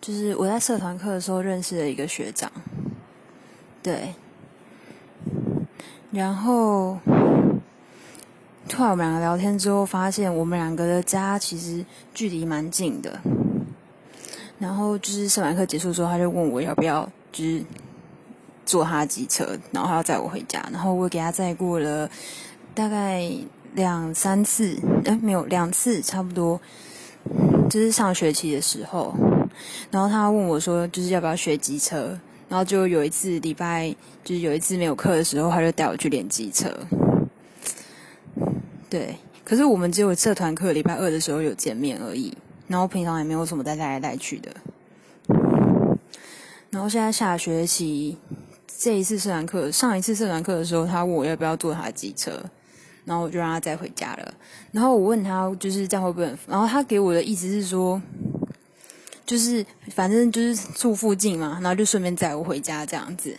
就是我在社团课的时候认识了一个学长，对，然后突然我们两个聊天之后，发现我们两个的家其实距离蛮近的。然后就是社团课结束之后，他就问我要不要就是坐他机车，然后他要载我回家。然后我给他载过了大概两三次，哎，没有两次，差不多。就是上学期的时候，然后他问我说，就是要不要学机车？然后就有一次礼拜，就是有一次没有课的时候，他就带我去练机车。对，可是我们只有社团课礼拜二的时候有见面而已，然后平常也没有什么带来带去的。然后现在下学期这一次社团课，上一次社团课的时候，他问我要不要坐他的机车。然后我就让他再回家了。然后我问他，就是这样会不会？然后他给我的意思是说，就是反正就是住附近嘛，然后就顺便载我回家这样子。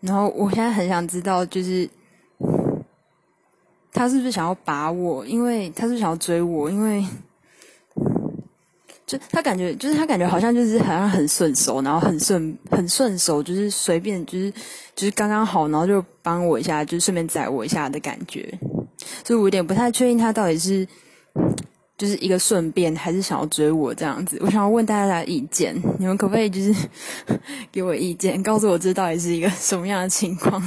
然后我现在很想知道，就是他是不是想要把我？因为他是想要追我，因为。就他感觉，就是他感觉好像就是好像很顺手，然后很顺很顺手，就是随便就是就是刚刚好，然后就帮我一下，就顺便载我一下的感觉。所以我有点不太确定他到底是就是一个顺便，还是想要追我这样子。我想要问大家的意见，你们可不可以就是 给我意见，告诉我这到底是一个什么样的情况？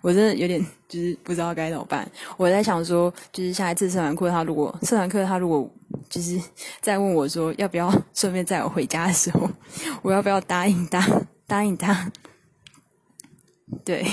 我真的有点就是不知道该怎么办。我在想说，就是下一次社团课，他如果社团课他如果就是再问我说要不要顺便载我回家的时候，我要不要答应他？答应他？对。